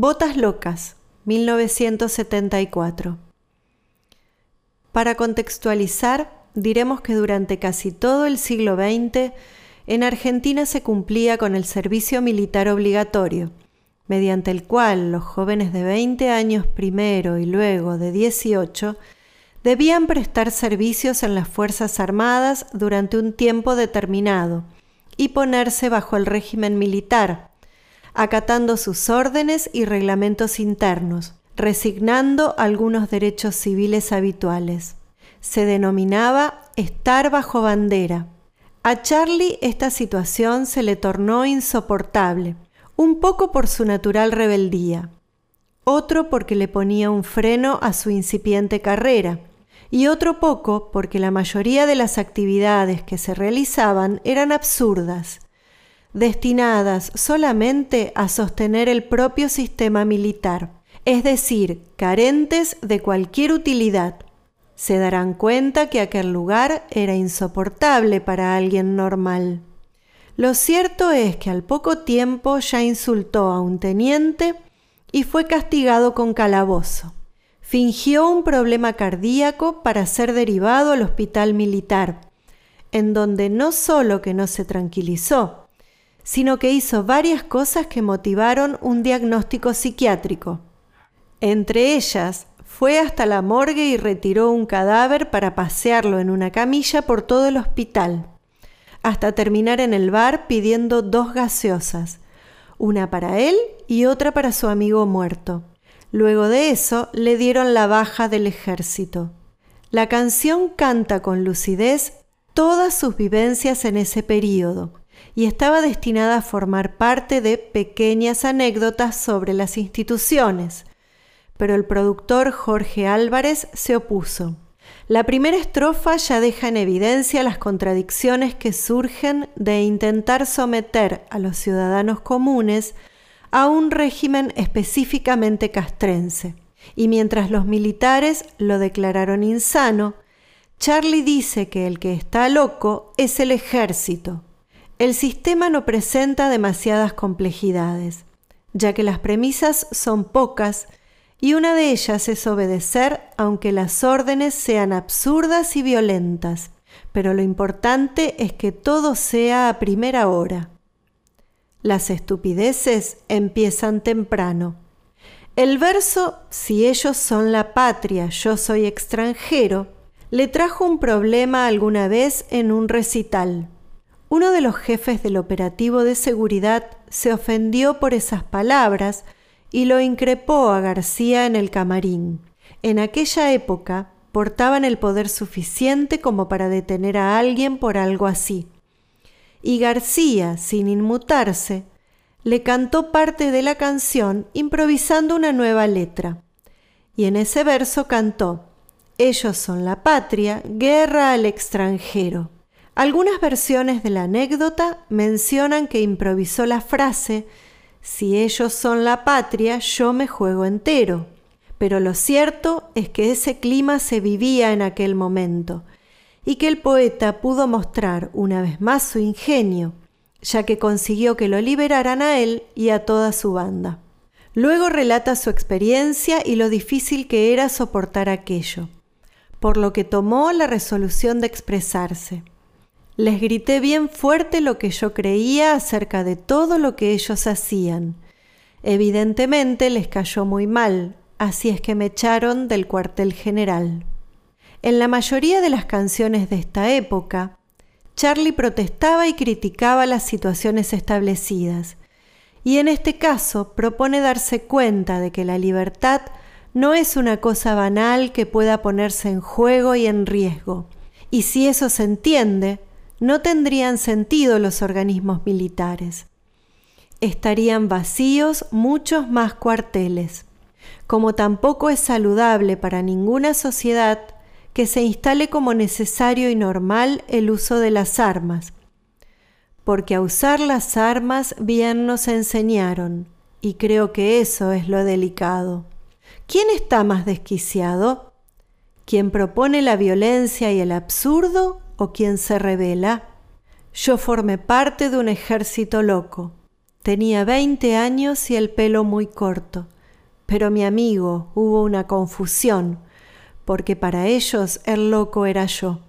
Botas Locas, 1974. Para contextualizar, diremos que durante casi todo el siglo XX en Argentina se cumplía con el servicio militar obligatorio, mediante el cual los jóvenes de 20 años primero y luego de 18 debían prestar servicios en las Fuerzas Armadas durante un tiempo determinado y ponerse bajo el régimen militar, acatando sus órdenes y reglamentos internos, resignando algunos derechos civiles habituales. Se denominaba estar bajo bandera a Charlie esta situación se le tornó insoportable, un poco por su natural rebeldía, otro porque le ponía un freno a su incipiente carrera, y otro poco porque la mayoría de las actividades que se realizaban eran absurdas, destinadas solamente a sostener el propio sistema militar, es decir, carentes de cualquier utilidad se darán cuenta que aquel lugar era insoportable para alguien normal. Lo cierto es que al poco tiempo ya insultó a un teniente y fue castigado con calabozo. Fingió un problema cardíaco para ser derivado al hospital militar, en donde no solo que no se tranquilizó, sino que hizo varias cosas que motivaron un diagnóstico psiquiátrico. Entre ellas, fue hasta la morgue y retiró un cadáver para pasearlo en una camilla por todo el hospital, hasta terminar en el bar pidiendo dos gaseosas, una para él y otra para su amigo muerto. Luego de eso le dieron la baja del ejército. La canción canta con lucidez todas sus vivencias en ese período y estaba destinada a formar parte de pequeñas anécdotas sobre las instituciones, pero el productor Jorge Álvarez se opuso. La primera estrofa ya deja en evidencia las contradicciones que surgen de intentar someter a los ciudadanos comunes a un régimen específicamente castrense. Y mientras los militares lo declararon insano, Charlie dice que el que está loco es el ejército. El sistema no presenta demasiadas complejidades, ya que las premisas son pocas y una de ellas es obedecer aunque las órdenes sean absurdas y violentas, pero lo importante es que todo sea a primera hora. Las estupideces empiezan temprano. El verso Si ellos son la patria, yo soy extranjero, le trajo un problema alguna vez en un recital. Uno de los jefes del operativo de seguridad se ofendió por esas palabras y lo increpó a García en el camarín. En aquella época portaban el poder suficiente como para detener a alguien por algo así. Y García, sin inmutarse, le cantó parte de la canción improvisando una nueva letra. Y en ese verso cantó, Ellos son la patria, guerra al extranjero. Algunas versiones de la anécdota mencionan que improvisó la frase si ellos son la patria, yo me juego entero. Pero lo cierto es que ese clima se vivía en aquel momento y que el poeta pudo mostrar una vez más su ingenio, ya que consiguió que lo liberaran a él y a toda su banda. Luego relata su experiencia y lo difícil que era soportar aquello, por lo que tomó la resolución de expresarse. Les grité bien fuerte lo que yo creía acerca de todo lo que ellos hacían. Evidentemente les cayó muy mal, así es que me echaron del cuartel general. En la mayoría de las canciones de esta época, Charlie protestaba y criticaba las situaciones establecidas, y en este caso propone darse cuenta de que la libertad no es una cosa banal que pueda ponerse en juego y en riesgo, y si eso se entiende, no tendrían sentido los organismos militares. Estarían vacíos muchos más cuarteles, como tampoco es saludable para ninguna sociedad que se instale como necesario y normal el uso de las armas, porque a usar las armas bien nos enseñaron, y creo que eso es lo delicado. ¿Quién está más desquiciado? ¿Quién propone la violencia y el absurdo o quien se revela, yo formé parte de un ejército loco. Tenía veinte años y el pelo muy corto. Pero mi amigo hubo una confusión, porque para ellos el loco era yo.